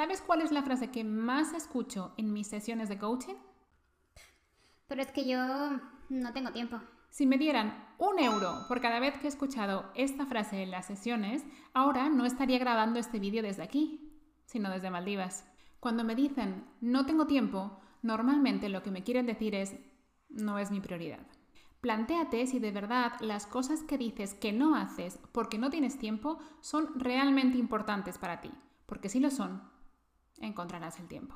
¿Sabes cuál es la frase que más escucho en mis sesiones de coaching? Pero es que yo no tengo tiempo. Si me dieran un euro por cada vez que he escuchado esta frase en las sesiones, ahora no estaría grabando este vídeo desde aquí, sino desde Maldivas. Cuando me dicen no tengo tiempo, normalmente lo que me quieren decir es no es mi prioridad. Plantéate si de verdad las cosas que dices que no haces porque no tienes tiempo son realmente importantes para ti, porque si lo son, encontrarás el tiempo.